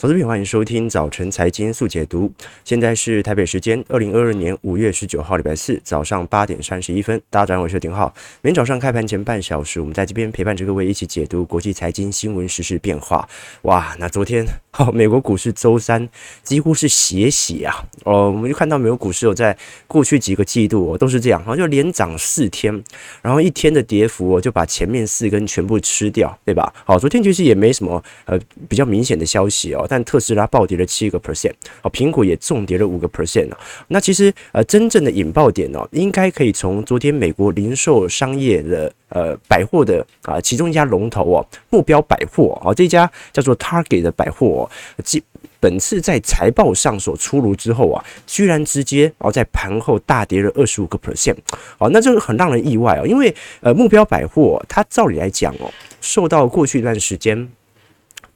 投资品，欢迎收听早晨财经速解读。现在是台北时间二零二二年五月十九号礼拜四早上八点三十一分。大家早上好，我是丁浩。每天早上开盘前半小时，我们在这边陪伴着各位一起解读国际财经新闻、时事变化。哇，那昨天哦，美国股市周三几乎是血洗啊！哦，我们就看到美国股市有在过去几个季度哦都是这样，然后就连涨四天，然后一天的跌幅哦就把前面四根全部吃掉，对吧？好，昨天其实也没什么呃比较明显的消息哦。但特斯拉暴跌了七个 percent，哦，苹果也重跌了五个 percent。那其实呃，真正的引爆点哦，应该可以从昨天美国零售商业的呃百货的啊，其中一家龙头哦，目标百货啊，这家叫做 Target 的百货即，本次在财报上所出炉之后啊，居然直接哦在盘后大跌了二十五个 percent，哦，那这个很让人意外哦，因为呃目标百货它照理来讲哦，受到过去一段时间。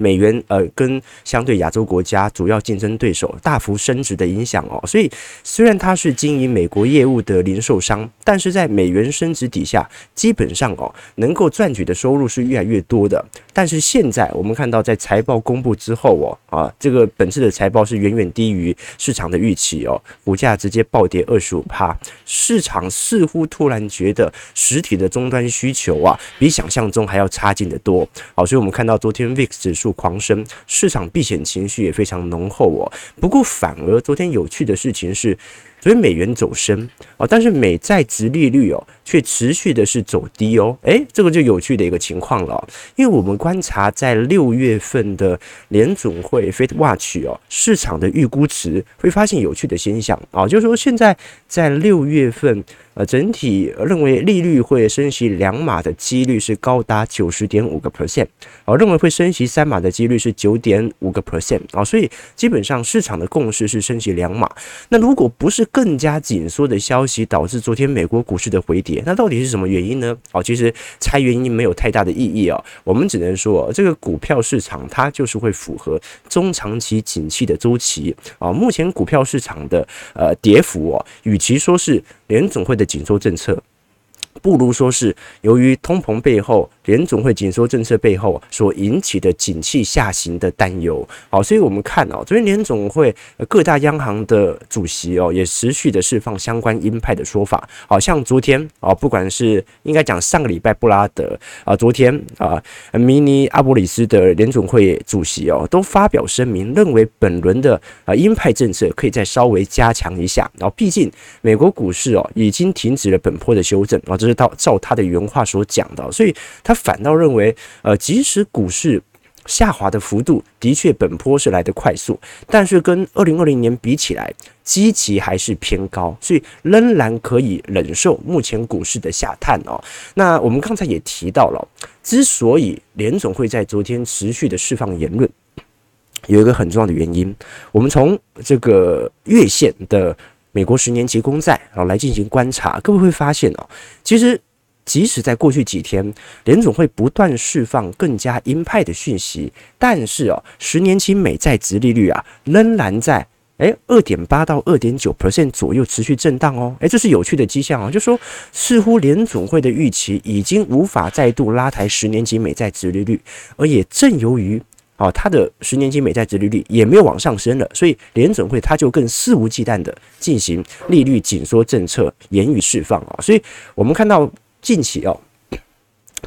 美元呃，跟相对亚洲国家主要竞争对手大幅升值的影响哦，所以虽然它是经营美国业务的零售商，但是在美元升值底下，基本上哦，能够赚取的收入是越来越多的。但是现在我们看到，在财报公布之后哦，啊，这个本次的财报是远远低于市场的预期哦，股价直接暴跌二十五趴，市场似乎突然觉得实体的终端需求啊，比想象中还要差劲得多。好，所以我们看到昨天 VIX 指数。狂升，市场避险情绪也非常浓厚哦。不过，反而昨天有趣的事情是，所以美元走升哦，但是美债殖利率哦却持续的是走低哦。诶，这个就有趣的一个情况了。因为我们观察在六月份的联总会 Fed Watch 哦，市场的预估值会发现有趣的现象啊，就是说现在在六月份。呃，整体认为利率会升息两码的几率是高达九十点五个 percent，哦，认为会升息三码的几率是九点五个 percent，啊，所以基本上市场的共识是升息两码。那如果不是更加紧缩的消息导致昨天美国股市的回跌，那到底是什么原因呢？哦，其实猜原因没有太大的意义哦，我们只能说这个股票市场它就是会符合中长期景气的周期啊。目前股票市场的呃跌幅哦，与其说是联总会的紧缩政策，不如说是由于通膨背后。联总会紧缩政策背后所引起的景气下行的担忧，好，所以我们看哦，昨天联总会各大央行的主席哦，也持续的释放相关鹰派的说法，好像昨天啊，不管是应该讲上个礼拜布拉德啊，昨天啊，明尼阿波里斯的联总会主席哦，都发表声明，认为本轮的啊鹰派政策可以再稍微加强一下，然后毕竟美国股市哦已经停止了本波的修正。啊，这是照他的原话所讲的，所以他。反倒认为，呃，即使股市下滑的幅度的确本坡是来得快速，但是跟二零二零年比起来，基期还是偏高，所以仍然可以忍受目前股市的下探哦。那我们刚才也提到了，之所以联总会在昨天持续的释放言论，有一个很重要的原因，我们从这个月线的美国十年期公债然后来进行观察，各位会发现哦，其实。即使在过去几天，联总会不断释放更加鹰派的讯息，但是哦，十年期美债殖利率啊，仍然在诶二点八到二点九 percent 左右持续震荡哦，诶，这是有趣的迹象啊，就是说似乎联总会的预期已经无法再度拉抬十年期美债殖利率，而也正由于啊，它的十年期美债殖利率也没有往上升了，所以联准会它就更肆无忌惮的进行利率紧缩政策，言语释放啊，所以我们看到。近期哦，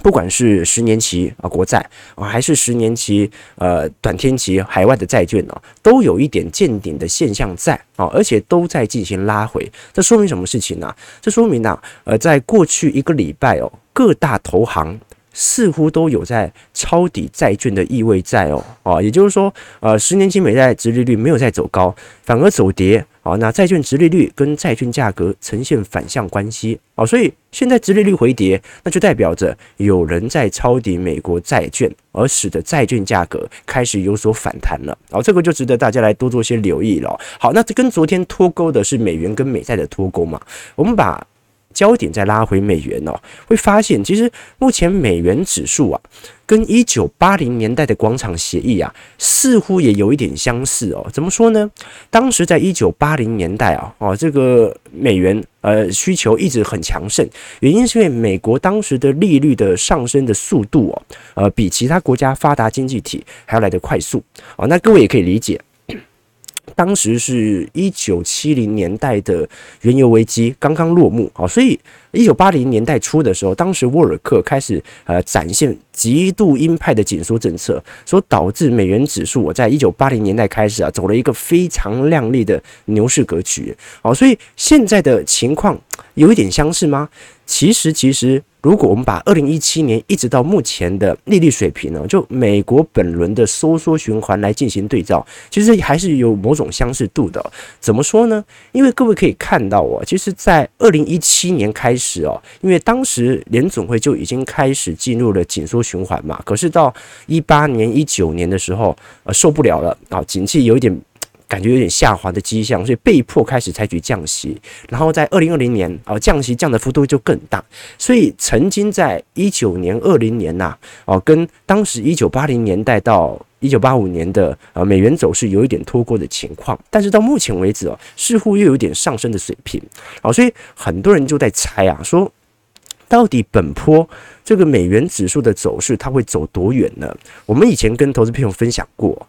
不管是十年期啊国债啊，还是十年期呃短天期海外的债券呢，都有一点见顶的现象在啊，而且都在进行拉回。这说明什么事情呢？这说明呢，呃，在过去一个礼拜哦，各大投行似乎都有在抄底债券的意味在哦啊，也就是说，呃，十年期美债殖利率没有再走高，反而走跌。啊，那债券殖利率跟债券价格呈现反向关系，好，所以现在殖利率回跌，那就代表着有人在抄底美国债券，而使得债券价格开始有所反弹了，好，这个就值得大家来多做些留意了。好，那这跟昨天脱钩的是美元跟美债的脱钩嘛？我们把焦点再拉回美元哦，会发现其实目前美元指数啊，跟一九八零年代的广场协议啊，似乎也有一点相似哦。怎么说呢？当时在一九八零年代啊，哦，这个美元呃需求一直很强盛，原因是因为美国当时的利率的上升的速度哦，呃，比其他国家发达经济体还要来得快速哦。那各位也可以理解。当时是一九七零年代的原油危机刚刚落幕啊，所以一九八零年代初的时候，当时沃尔克开始呃展现极度鹰派的紧缩政策，所导致美元指数我在一九八零年代开始啊走了一个非常亮丽的牛市格局啊，所以现在的情况有一点相似吗？其实，其实。如果我们把二零一七年一直到目前的利率水平呢，就美国本轮的收缩循环来进行对照，其实还是有某种相似度的。怎么说呢？因为各位可以看到哦，其实，在二零一七年开始哦，因为当时联总会就已经开始进入了紧缩循环嘛。可是到一八年、一九年的时候，呃，受不了了啊，景气有一点。感觉有点下滑的迹象，所以被迫开始采取降息。然后在二零二零年啊，降息降的幅度就更大。所以曾经在一九年、二零年呐，哦，跟当时一九八零年代到一九八五年的呃美元走势有一点脱钩的情况。但是到目前为止哦，似乎又有点上升的水平。哦，所以很多人就在猜啊，说到底本坡这个美元指数的走势它会走多远呢？我们以前跟投资朋友分享过。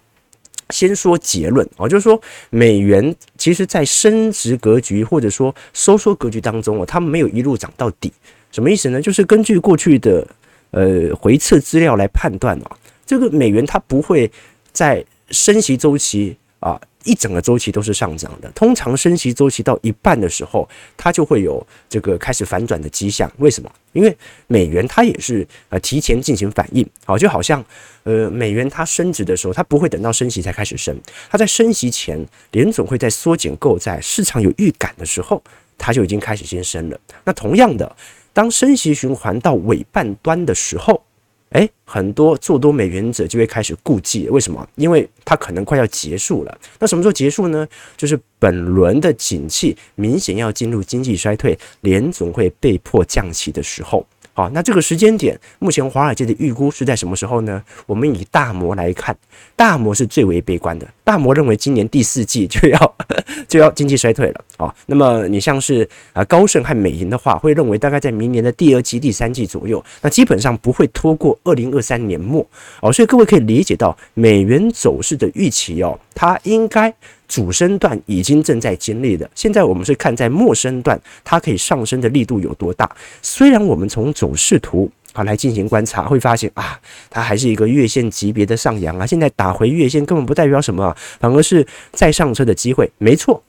先说结论啊，就是说美元其实在升值格局或者说收缩格局当中啊，它没有一路涨到底。什么意思呢？就是根据过去的呃回测资料来判断啊，这个美元它不会在升息周期啊。一整个周期都是上涨的，通常升息周期到一半的时候，它就会有这个开始反转的迹象。为什么？因为美元它也是呃提前进行反应，好，就好像呃美元它升值的时候，它不会等到升息才开始升，它在升息前，联总会在缩减购债，市场有预感的时候，它就已经开始先升了。那同样的，当升息循环到尾半端的时候，哎，很多做多美元者就会开始顾忌，为什么？因为它可能快要结束了。那什么时候结束呢？就是本轮的景气明显要进入经济衰退，联总会被迫降息的时候。好，那这个时间点，目前华尔街的预估是在什么时候呢？我们以大摩来看，大摩是最为悲观的。大摩认为今年第四季就要 就要经济衰退了。哦，那么你像是啊高盛和美银的话，会认为大概在明年的第二季、第三季左右，那基本上不会拖过二零二三年末。哦，所以各位可以理解到美元走势的预期哦，它应该。主升段已经正在经历的，现在我们是看在末升段，它可以上升的力度有多大。虽然我们从走势图啊来进行观察，会发现啊，它还是一个月线级别的上扬啊。现在打回月线根本不代表什么，反而是再上车的机会。没错，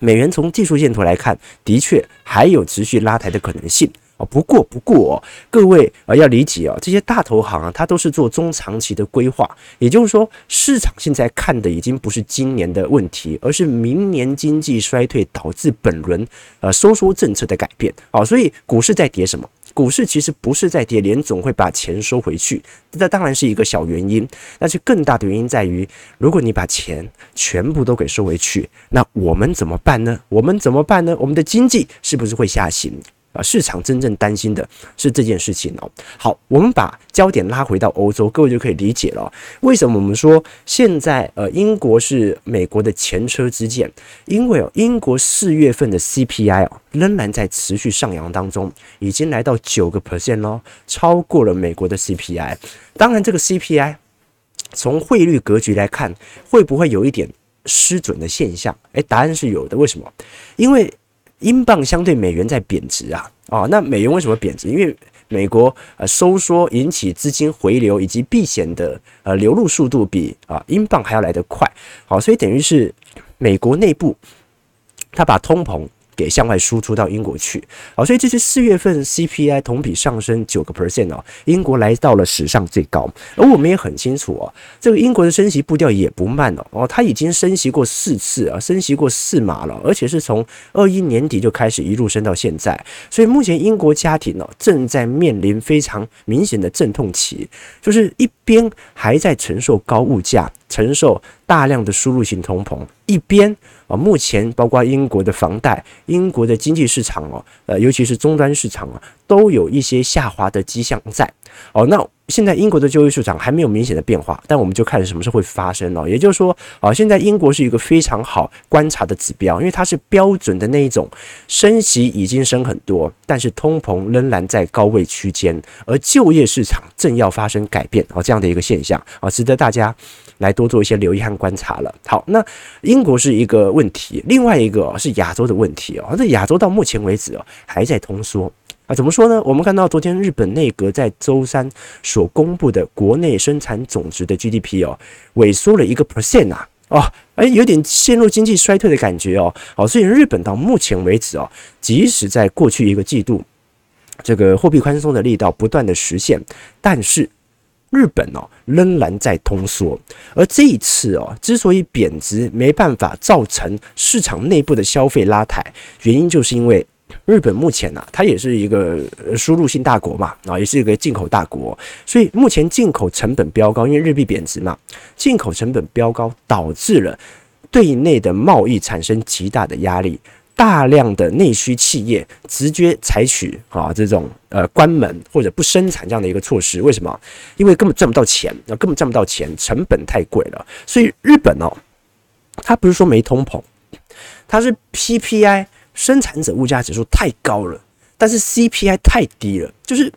美元从技术线图来看，的确还有持续拉抬的可能性。不过不过，各位啊要理解哦，这些大投行啊，它都是做中长期的规划，也就是说，市场现在看的已经不是今年的问题，而是明年经济衰退导致本轮呃收缩政策的改变。哦，所以股市在跌什么？股市其实不是在跌，联总会把钱收回去，这当然是一个小原因，但是更大的原因在于，如果你把钱全部都给收回去，那我们怎么办呢？我们怎么办呢？我们的经济是不是会下行？啊，市场真正担心的是这件事情哦。好，我们把焦点拉回到欧洲，各位就可以理解了。为什么我们说现在呃英国是美国的前车之鉴？因为哦，英国四月份的 CPI 哦仍然在持续上扬当中，已经来到九个 percent 喽，超过了美国的 CPI。当然，这个 CPI 从汇率格局来看，会不会有一点失准的现象？诶，答案是有的。为什么？因为英镑相对美元在贬值啊，哦，那美元为什么贬值？因为美国呃收缩引起资金回流以及避险的呃流入速度比啊英镑还要来得快，好，所以等于是美国内部他把通膨。给向外输出到英国去，好，所以这是四月份 CPI 同比上升九个 percent 哦，英国来到了史上最高。而我们也很清楚哦，这个英国的升息步调也不慢哦，哦，它已经升息过四次啊，升息过四码了，而且是从二一年底就开始一路升到现在。所以目前英国家庭呢，正在面临非常明显的阵痛期，就是一边还在承受高物价。承受大量的输入型通膨，一边啊，目前包括英国的房贷、英国的经济市场哦，呃，尤其是终端市场啊，都有一些下滑的迹象在哦。那现在英国的就业市场还没有明显的变化，但我们就看什么时候会发生哦。也就是说啊，现在英国是一个非常好观察的指标，因为它是标准的那一种升息已经升很多，但是通膨仍然在高位区间，而就业市场正要发生改变哦，这样的一个现象啊，值得大家来多做一些留意和观察了。好，那英国是一个问题，另外一个是亚洲的问题哦。这亚洲到目前为止哦，还在通缩。啊，怎么说呢？我们看到昨天日本内阁在周三所公布的国内生产总值的 GDP 哦，萎缩了一个 percent 啊，哦，哎，有点陷入经济衰退的感觉哦，好，所以日本到目前为止哦，即使在过去一个季度，这个货币宽松的力道不断的实现，但是日本哦仍然在通缩，而这一次哦，之所以贬值没办法造成市场内部的消费拉抬，原因就是因为。日本目前呢、它也是一个输入性大国嘛，啊，也是一个进口大国，所以目前进口成本飙高，因为日币贬值嘛，进口成本飙高，导致了对内的贸易产生极大的压力，大量的内需企业直接采取啊这种呃关门或者不生产这样的一个措施。为什么？因为根本赚不到钱，啊，根本赚不到钱，成本太贵了。所以日本哦，它不是说没通膨，它是 PPI。生产者物价指数太高了，但是 CPI 太低了，就是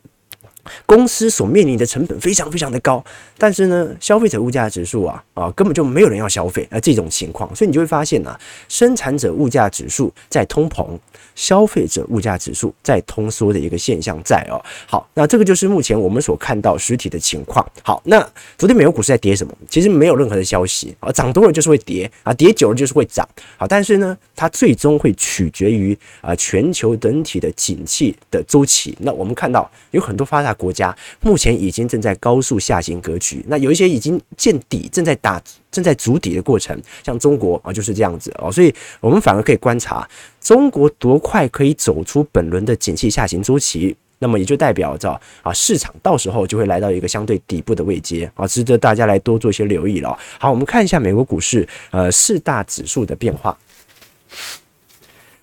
公司所面临的成本非常非常的高，但是呢，消费者物价指数啊啊根本就没有人要消费啊这种情况，所以你就会发现啊，生产者物价指数在通膨。消费者物价指数在通缩的一个现象在哦，好，那这个就是目前我们所看到实体的情况。好，那昨天美国股市在跌什么？其实没有任何的消息啊，涨多了就是会跌啊，跌久了就是会涨。好，但是呢，它最终会取决于啊全球整体的景气的周期。那我们看到有很多发达国家目前已经正在高速下行格局，那有一些已经见底，正在打。正在筑底的过程，像中国啊就是这样子哦，所以我们反而可以观察中国多快可以走出本轮的景气下行周期，那么也就代表着啊市场到时候就会来到一个相对底部的位阶啊，值得大家来多做一些留意了。好，我们看一下美国股市呃四大指数的变化，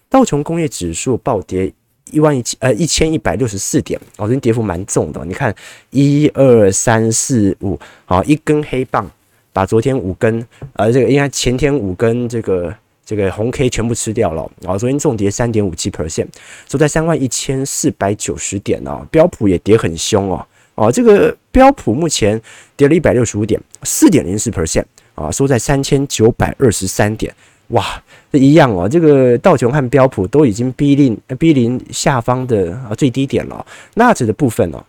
道琼工业指数暴跌一万一千呃一千一百六十四点，哦，这跌幅蛮重的，你看一二三四五，好一根黑棒。把昨天五根，呃，这个应该前天五根这个这个红 K 全部吃掉了，然后昨天重跌三点五七 percent，收在三万一千四百九十点哦，标普也跌很凶哦，哦，这个标普目前跌了一百六十五点，四点零四 percent 啊，收在三千九百二十三点，哇，这一样哦，这个道琼和标普都已经逼近逼临下方的啊最低点了，纳指的部分哦，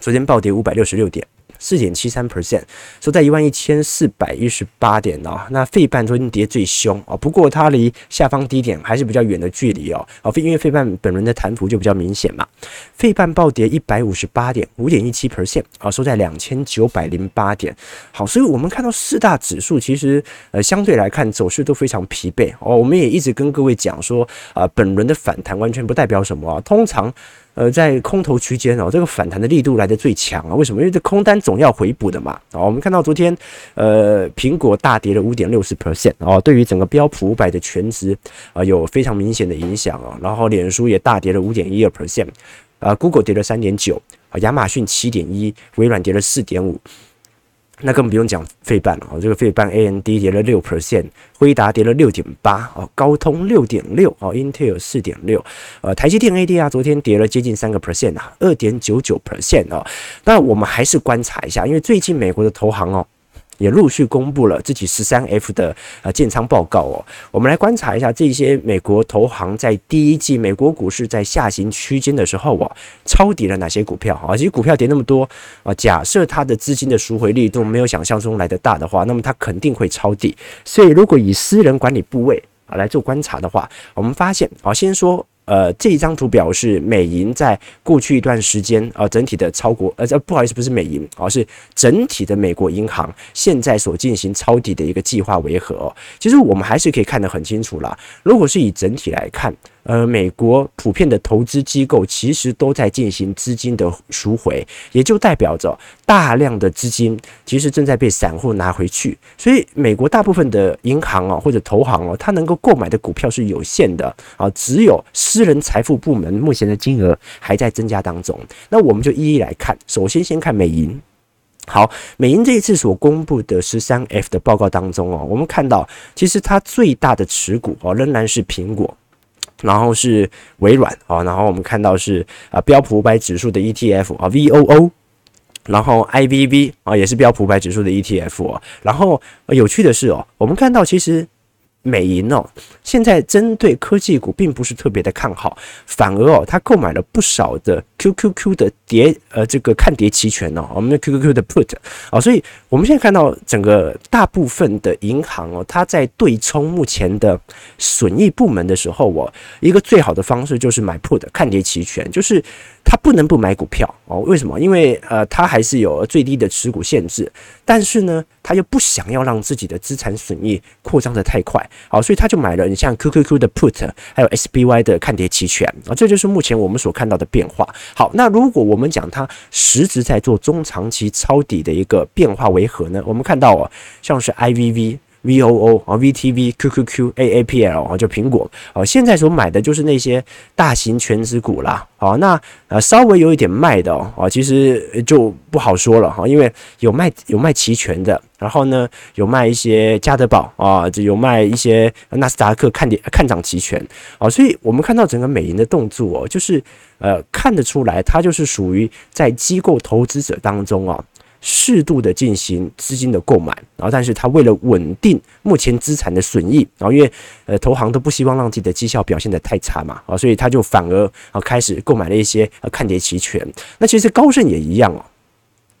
昨天暴跌五百六十六点。四点七三 percent，收在一万一千四百一十八点哦。那费半昨天跌最凶哦，不过它离下方低点还是比较远的距离哦。哦，因为费半本轮的弹幅就比较明显嘛。费半暴跌一百五十八点，五点一七 percent 啊，收在两千九百零八点。好，所以我们看到四大指数其实呃相对来看走势都非常疲惫哦。我们也一直跟各位讲说啊，本轮的反弹完全不代表什么啊，通常。呃，在空头区间哦，这个反弹的力度来得最强啊！为什么？因为这空单总要回补的嘛。啊，我们看到昨天，呃，苹果大跌了五点六四 percent 哦，对于整个标普五百的全值啊有非常明显的影响啊。然后脸书也大跌了五点一二 percent，啊，Google 跌了三点九，啊，亚马逊七点一，微软跌了四点五。那更不用讲费半了哦，这个费半 AMD 跌了六 percent，辉达跌了六点八哦，高通六点六哦，Intel 四点六，呃，台积电 ADR 昨天跌了接近三个 percent 啊，二点九九 percent 哦。那我们还是观察一下，因为最近美国的投行哦。也陆续公布了自己十三 F 的呃建仓报告哦。我们来观察一下这些美国投行在第一季美国股市在下行区间的时候哦，抄底了哪些股票啊？其实股票跌那么多啊，假设它的资金的赎回力度没有想象中来得大的话，那么它肯定会抄底。所以如果以私人管理部位啊来做观察的话，我们发现啊，先说。呃，这一张图表示美银在过去一段时间啊，整体的超国呃，不好意思，不是美银，而是整体的美国银行现在所进行抄底的一个计划为何？其实我们还是可以看得很清楚啦。如果是以整体来看，呃，美国普遍的投资机构其实都在进行资金的赎回，也就代表着大量的资金其实正在被散户拿回去。所以，美国大部分的银行啊或者投行哦，它能够购买的股票是有限的啊，只有私人财富部门目前的金额还在增加当中。那我们就一一来看，首先先看美银。好，美银这一次所公布的十三 F 的报告当中哦，我们看到其实它最大的持股哦仍然是苹果。然后是微软啊，然后我们看到是啊标普五百指数的 ETF 啊 VOO，然后 IVV 啊也是标普五百指数的 ETF 啊，然后有趣的是哦，我们看到其实。美银哦，现在针对科技股并不是特别的看好，反而哦，它购买了不少的 QQQ 的跌呃这个看跌期权哦，我们的 QQQ 的 Put 啊，所以我们现在看到整个大部分的银行哦，它在对冲目前的损益部门的时候哦，一个最好的方式就是买 Put 看跌期权，就是。他不能不买股票哦？为什么？因为呃，他还是有最低的持股限制，但是呢，他又不想要让自己的资产损益扩张得太快，好，所以他就买了你像 QQQ 的 Put，还有 SPY 的看跌期权啊，这就是目前我们所看到的变化。好，那如果我们讲它实质在做中长期抄底的一个变化为何呢？我们看到哦，像是 IVV。VOO 啊，VTV、QQQ、AAPL 啊，就苹果啊，现在所买的就是那些大型全值股啦。好，那呃稍微有一点卖的哦，其实就不好说了哈，因为有卖有卖期权的，然后呢有卖一些加德宝啊，就有卖一些纳斯达克看点看涨期权啊，所以我们看到整个美银的动作哦，就是呃看得出来，它就是属于在机构投资者当中啊。适度的进行资金的购买，然后，但是他为了稳定目前资产的损益，然后因为呃投行都不希望让自己的绩效表现得太差嘛，啊，所以他就反而啊开始购买了一些呃看跌期权。那其实高盛也一样哦，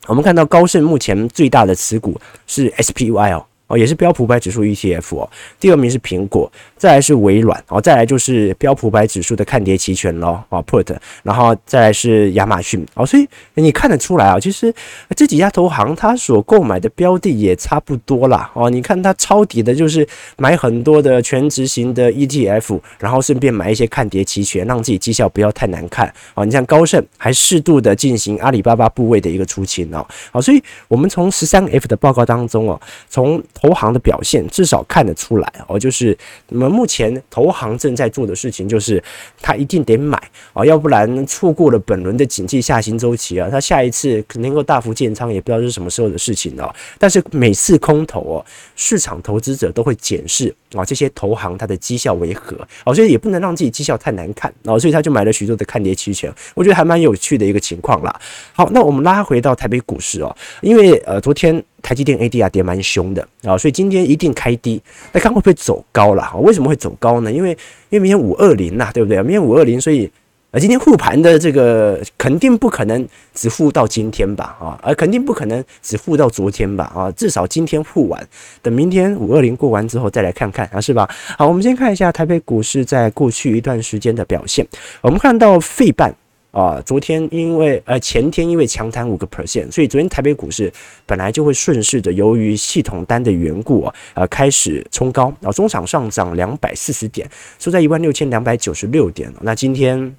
我们看到高盛目前最大的持股是 SPY 哦。哦，也是标普五百指数 ETF 哦。第二名是苹果，再来是微软，哦，再来就是标普五百指数的看跌期权喽，哦，Put，然后再来是亚马逊，哦，所以你看得出来啊，其实这几家投行它所购买的标的也差不多啦，哦，你看它抄底的就是买很多的全值型的 ETF，然后顺便买一些看跌期权，让自己绩效不要太难看，哦，你像高盛还适度的进行阿里巴巴部位的一个出清哦，好，所以我们从十三 F 的报告当中哦，从投行的表现至少看得出来哦，就是那么目前投行正在做的事情就是，他一定得买啊，要不然错过了本轮的景气下行周期啊，他下一次可能够大幅建仓，也不知道是什么时候的事情哦。但是每次空头哦，市场投资者都会检视啊这些投行它的绩效为何哦，所以也不能让自己绩效太难看啊，所以他就买了许多的看跌期权，我觉得还蛮有趣的一个情况啦。好，那我们拉回到台北股市哦，因为呃昨天。台积电 ADR 跌蛮凶的啊，所以今天一定开低。那看会不会走高了？为什么会走高呢？因为因为明天五二零呐，对不对？明天五二零，所以而，今天护盘的这个肯定不可能只护到今天吧？啊，而肯定不可能只护到昨天吧？啊，至少今天护完，等明天五二零过完之后再来看看啊，是吧？好，我们先看一下台北股市在过去一段时间的表现。我们看到费半。啊，昨天因为呃前天因为强弹五个 percent，所以昨天台北股市本来就会顺势的，由于系统单的缘故啊，呃开始冲高，然后中场上涨两百四十点，收在一万六千两百九十六点。那今天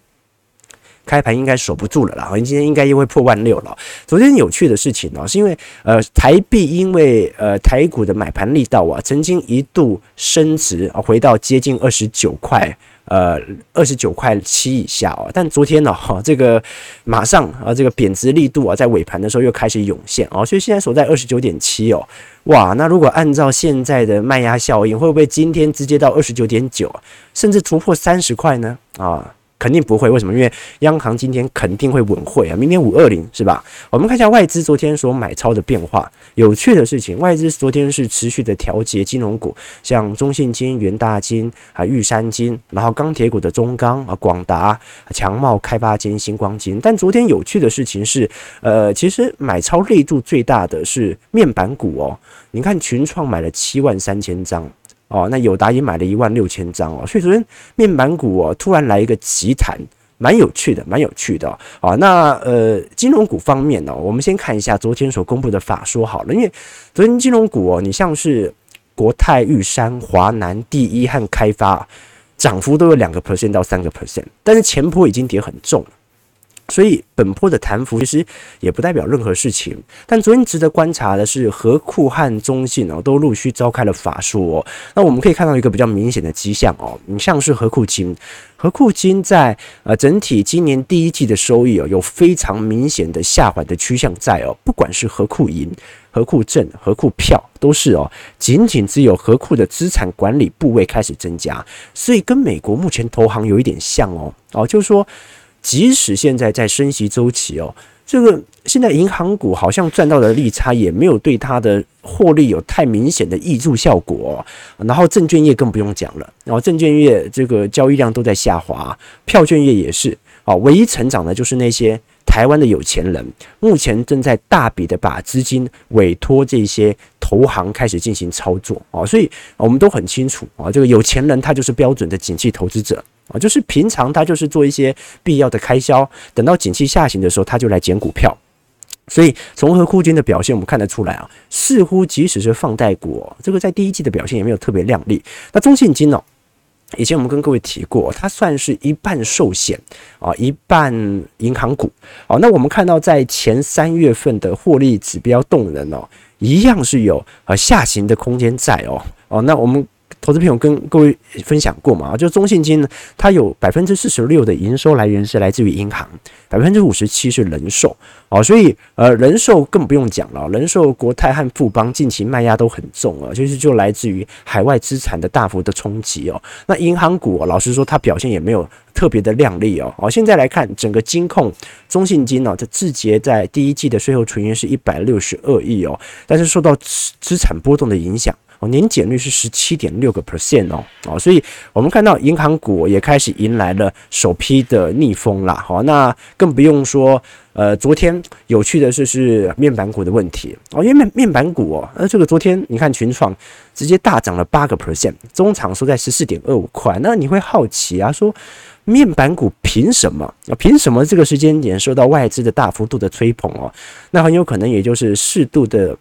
开盘应该守不住了啦，好像今天应该又会破万六了。昨天有趣的事情呢，是因为呃台币因为呃台股的买盘力道啊，曾经一度升值啊，回到接近二十九块。呃，二十九块七以下哦，但昨天呢，哈，这个马上啊，这个贬值力度啊，在尾盘的时候又开始涌现哦，所以现在守在二十九点七哦，哇，那如果按照现在的卖压效应，会不会今天直接到二十九点九，甚至突破三十块呢？啊？肯定不会，为什么？因为央行今天肯定会稳会啊，明天五二零是吧？我们看一下外资昨天所买超的变化。有趣的事情，外资昨天是持续的调节金融股，像中信金、元大金啊、玉山金，然后钢铁股的中钢啊、广达、强茂、开发金、星光金。但昨天有趣的事情是，呃，其实买超力度最大的是面板股哦。你看群创买了七万三千张。哦，那友达也买了一万六千张哦，所以昨天面板股哦突然来一个急弹，蛮有趣的，蛮有趣的哦。那呃金融股方面呢，我们先看一下昨天所公布的法说好了，因为昨天金融股哦，你像是国泰、玉山、华南、第一和开发，涨幅都有两个 percent 到三个 percent，但是前波已经跌很重。所以本波的弹幅其实也不代表任何事情，但昨天值得观察的是，合库和中信哦都陆续召开了法说哦。那我们可以看到一个比较明显的迹象哦，你像是合库金，合库金在呃整体今年第一季的收益哦有非常明显的下滑的趋向在哦，不管是合库银、合库证、合库票都是哦，仅仅只有合库的资产管理部位开始增加，所以跟美国目前投行有一点像哦哦，就是说。即使现在在升息周期哦，这个现在银行股好像赚到的利差也没有对它的获利有太明显的挹注效果，然后证券业更不用讲了，然后证券业这个交易量都在下滑，票券业也是啊，唯一成长的就是那些台湾的有钱人，目前正在大笔的把资金委托这些投行开始进行操作啊，所以我们都很清楚啊，这个有钱人他就是标准的景气投资者。啊，就是平常他就是做一些必要的开销，等到景气下行的时候，他就来捡股票。所以从合库金的表现，我们看得出来啊，似乎即使是放贷股，这个在第一季的表现也没有特别亮丽。那中信金哦，以前我们跟各位提过，它算是一半寿险啊，一半银行股。哦，那我们看到在前三月份的获利指标动能哦，一样是有呃下行的空间在哦。哦，那我们。投资朋友跟各位分享过嘛？就中信金呢，它有百分之四十六的营收来源是来自于银行，百分之五十七是人寿哦，所以呃人寿更不用讲了，人寿国泰和富邦近期卖压都很重啊，就是就来自于海外资产的大幅的冲击哦。那银行股哦，老实说它表现也没有特别的亮丽哦。哦，现在来看整个金控中信金哦，这自结在第一季的税后纯益是一百六十二亿哦，但是受到资资产波动的影响。年减率是十七点六个 percent 哦，哦，所以我们看到银行股也开始迎来了首批的逆风啦。好，那更不用说，呃，昨天有趣的是是面板股的问题哦，因为面面板股哦，呃，这个昨天你看群创直接大涨了八个 percent，中场收在十四点二五块，那你会好奇啊，说面板股凭什么？啊凭什么这个时间点受到外资的大幅度的吹捧哦？那很有可能也就是适度的。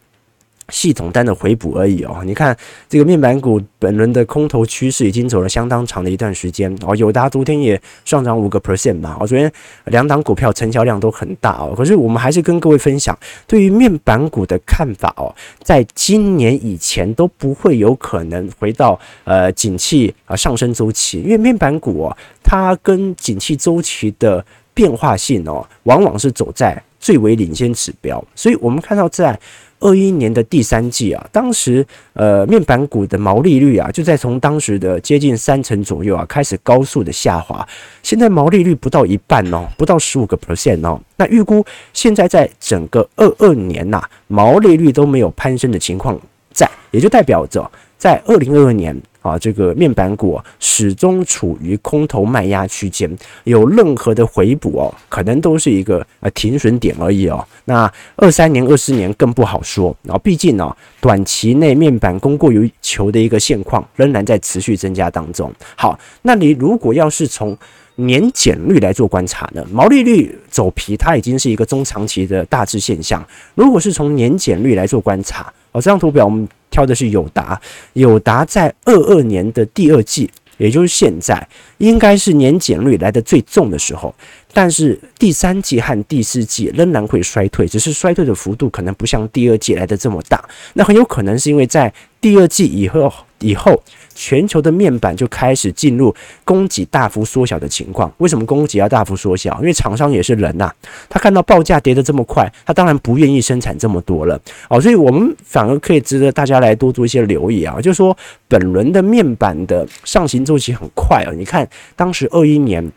系统单的回补而已哦，你看这个面板股本轮的空头趋势已经走了相当长的一段时间哦，友达昨天也上涨五个 percent 嘛，哦，昨天两档股票成交量都很大哦，可是我们还是跟各位分享对于面板股的看法哦，在今年以前都不会有可能回到呃景气啊上升周期，因为面板股哦，它跟景气周期的变化性哦，往往是走在最为领先指标，所以我们看到在。二一年的第三季啊，当时呃面板股的毛利率啊，就在从当时的接近三成左右啊，开始高速的下滑。现在毛利率不到一半哦，不到十五个 percent 哦。那预估现在在整个二二年呐、毛利率都没有攀升的情况在，也就代表着在二零二二年。啊，这个面板股始终处于空头卖压区间，有任何的回补哦，可能都是一个呃停损点而已哦。那二三年、二四年更不好说。然后毕竟呢，短期内面板供过于求的一个现况仍然在持续增加当中。好，那你如果要是从年减率来做观察呢，毛利率走皮，它已经是一个中长期的大致现象。如果是从年减率来做观察，哦，这张图表我们。挑的是友达，友达在二二年的第二季，也就是现在，应该是年减率来的最重的时候，但是第三季和第四季仍然会衰退，只是衰退的幅度可能不像第二季来的这么大，那很有可能是因为在第二季以后以后。全球的面板就开始进入供给大幅缩小的情况。为什么供给要大幅缩小？因为厂商也是人呐，他看到报价跌得这么快，他当然不愿意生产这么多了。哦，所以我们反而可以值得大家来多做一些留意啊。就是说，本轮的面板的上行周期很快啊。你看，当时二一年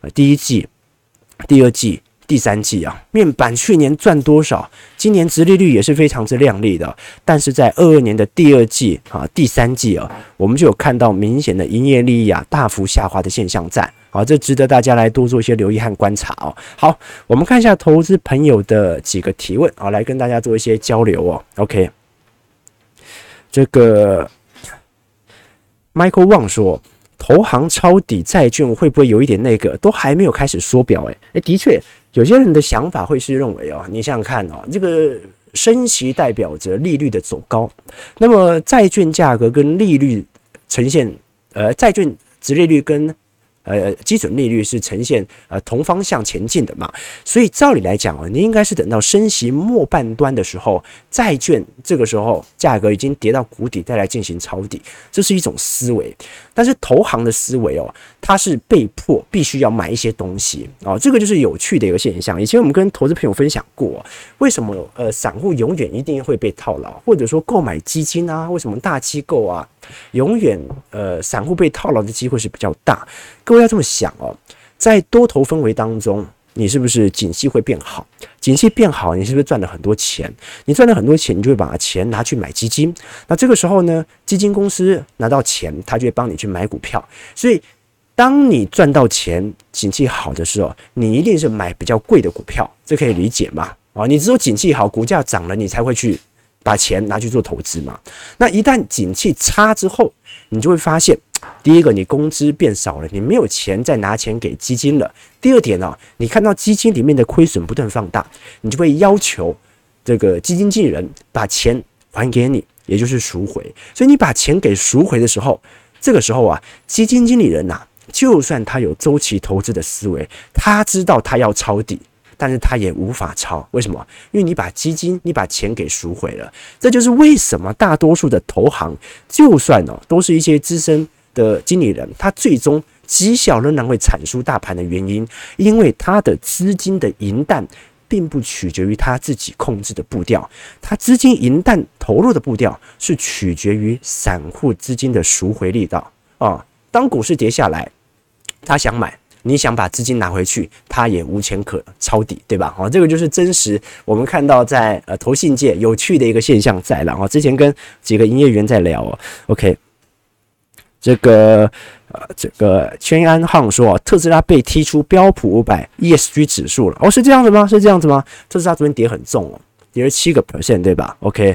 呃第一季、第二季。第三季啊，面板去年赚多少？今年殖利率也是非常之亮丽的。但是在二二年的第二季啊、第三季啊，我们就有看到明显的营业利益啊大幅下滑的现象在。好，这值得大家来多做一些留意和观察哦。好，我们看一下投资朋友的几个提问啊，来跟大家做一些交流哦。OK，这个 Michael Wang 说。投行抄底债券会不会有一点那个？都还没有开始缩表，哎哎，的确，有些人的想法会是认为哦，你想想看哦，这个升息代表着利率的走高，那么债券价格跟利率呈现，呃，债券殖利率跟呃，基准利率是呈现呃同方向前进的嘛，所以照理来讲啊，你应该是等到升息末半端的时候，债券这个时候价格已经跌到谷底，再来进行抄底，这是一种思维。但是投行的思维哦，它是被迫必须要买一些东西哦，这个就是有趣的一个现象。以前我们跟投资朋友分享过，为什么呃散户永远一定会被套牢，或者说购买基金啊，为什么大机构啊？永远，呃，散户被套牢的机会是比较大。各位要这么想哦，在多头氛围当中，你是不是景气会变好？景气变好，你是不是赚了很多钱？你赚了很多钱，你就会把钱拿去买基金。那这个时候呢，基金公司拿到钱，他就会帮你去买股票。所以，当你赚到钱，景气好的时候，你一定是买比较贵的股票，这可以理解吗？啊，你只有景气好，股价涨了，你才会去。把钱拿去做投资嘛？那一旦景气差之后，你就会发现，第一个，你工资变少了，你没有钱再拿钱给基金了。第二点呢、你看到基金里面的亏损不断放大，你就会要求这个基金经理人把钱还给你，也就是赎回。所以你把钱给赎回的时候，这个时候啊，基金经理人呐、就算他有周期投资的思维，他知道他要抄底。但是他也无法抄，为什么？因为你把基金，你把钱给赎回了，这就是为什么大多数的投行，就算哦，都是一些资深的经理人，他最终绩效仍然会产出大盘的原因，因为他的资金的银弹并不取决于他自己控制的步调，他资金银弹投入的步调是取决于散户资金的赎回力道啊。当股市跌下来，他想买。你想把资金拿回去，他也无钱可抄底，对吧？好，这个就是真实我们看到在呃投信界有趣的一个现象在了啊。之前跟几个营业员在聊哦，OK，这个呃这个圈安汉说特斯拉被踢出标普五百 ESG 指数了，哦，是这样子吗？是这样子吗？特斯拉昨天跌很重哦，跌了七个 percent，对吧？OK，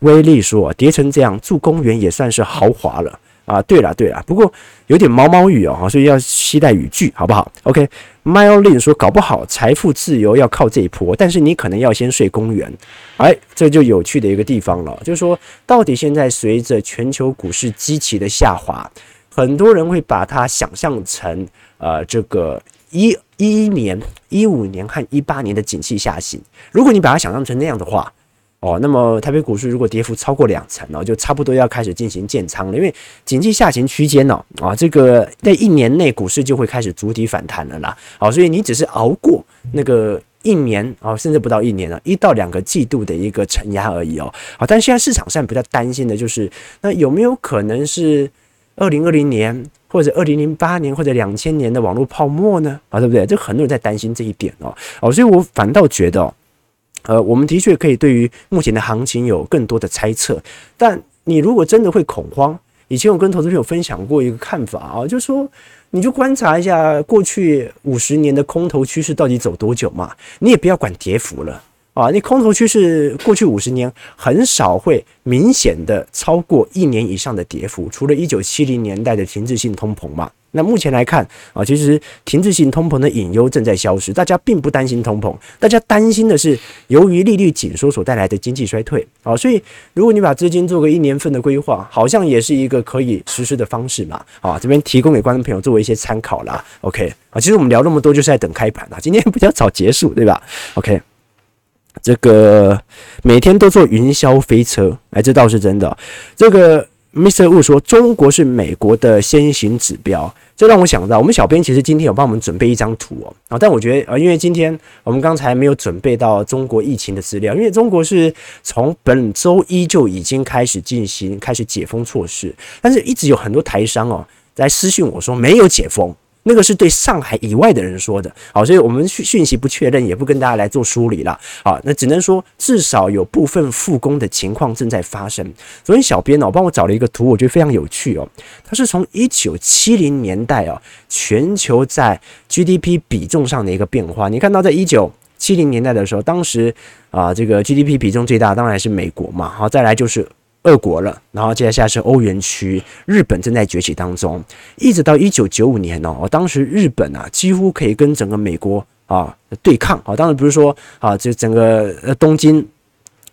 威力说跌成这样，住公园也算是豪华了。啊，对了对了，不过有点毛毛雨哦，所以要期待雨具，好不好？OK，Mylin、okay, 说搞不好财富自由要靠这一波，但是你可能要先睡公园。哎，这就有趣的一个地方了，就是说到底现在随着全球股市积极的下滑，很多人会把它想象成呃这个一一年、一五年和一八年的景气下行。如果你把它想象成那样的话。哦，那么台北股市如果跌幅超过两成哦，就差不多要开始进行建仓了，因为经济下行区间呢，啊，这个在一年内股市就会开始筑底反弹了啦。好，所以你只是熬过那个一年啊，甚至不到一年了，一到两个季度的一个承压而已哦。好，但现在市场上比较担心的就是，那有没有可能是二零二零年或者二零零八年或者两千年的网络泡沫呢？啊，对不对？这很多人在担心这一点哦。哦，所以我反倒觉得。呃，我们的确可以对于目前的行情有更多的猜测，但你如果真的会恐慌，以前我跟投资朋友分享过一个看法啊，就是说你就观察一下过去五十年的空头趋势到底走多久嘛，你也不要管跌幅了啊，那空头趋势过去五十年很少会明显的超过一年以上的跌幅，除了一九七零年代的停滞性通膨嘛。那目前来看啊，其实停滞性通膨的隐忧正在消失，大家并不担心通膨，大家担心的是由于利率紧缩所带来的经济衰退啊。所以，如果你把资金做个一年份的规划，好像也是一个可以实施的方式嘛。啊，这边提供给观众朋友作为一些参考啦。OK 啊，其实我们聊那么多就是在等开盘啊，今天比较早结束，对吧？OK，这个每天都坐云霄飞车，哎，这倒是真的，这个。Mr. Wu 说：“中国是美国的先行指标。”这让我想到，我们小编其实今天有帮我们准备一张图哦。啊，但我觉得，呃，因为今天我们刚才没有准备到中国疫情的资料，因为中国是从本周一就已经开始进行开始解封措施，但是一直有很多台商哦来私讯我说没有解封。那个是对上海以外的人说的，好，所以我们讯讯息不确认，也不跟大家来做梳理了，好，那只能说至少有部分复工的情况正在发生。昨天小编呢，我帮我找了一个图，我觉得非常有趣哦，它是从一九七零年代啊，全球在 GDP 比重上的一个变化。你看到在一九七零年代的时候，当时啊，这个 GDP 比重最大当然是美国嘛，好，再来就是。俄国了，然后接下来是欧元区，日本正在崛起当中，一直到一九九五年哦，当时日本啊几乎可以跟整个美国啊对抗啊，当然不是说啊这整个东京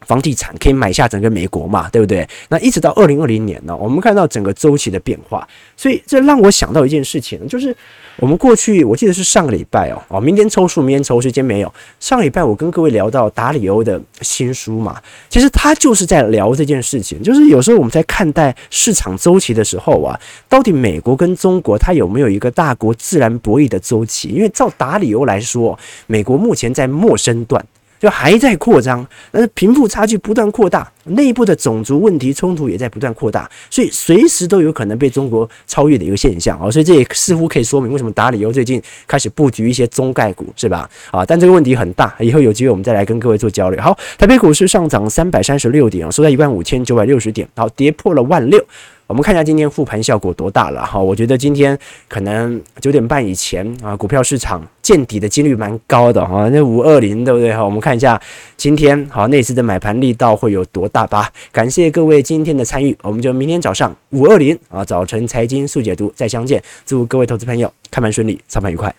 房地产可以买下整个美国嘛，对不对？那一直到二零二零年呢，我们看到整个周期的变化，所以这让我想到一件事情，就是我们过去我记得是上个礼拜哦，哦，明天抽书，明天抽，时间没有。上礼拜我跟各位聊到达里欧的新书嘛，其实他就是在聊这件事情，就是有时候我们在看待市场周期的时候啊，到底美国跟中国它有没有一个大国自然博弈的周期？因为照达里欧来说，美国目前在陌生段。就还在扩张，但是贫富差距不断扩大，内部的种族问题冲突也在不断扩大，所以随时都有可能被中国超越的一个现象啊！所以这也似乎可以说明为什么达里欧最近开始布局一些中概股，是吧？啊，但这个问题很大，以后有机会我们再来跟各位做交流。好，台北股市上涨三百三十六点，收在一万五千九百六十点，好，跌破了万六。我们看一下今天复盘效果多大了哈，我觉得今天可能九点半以前啊，股票市场见底的几率蛮高的哈，那五二零对不对哈？我们看一下今天好，那次的买盘力道会有多大吧？感谢各位今天的参与，我们就明天早上五二零啊，早晨财经速解读再相见，祝各位投资朋友开盘顺利，操盘愉快。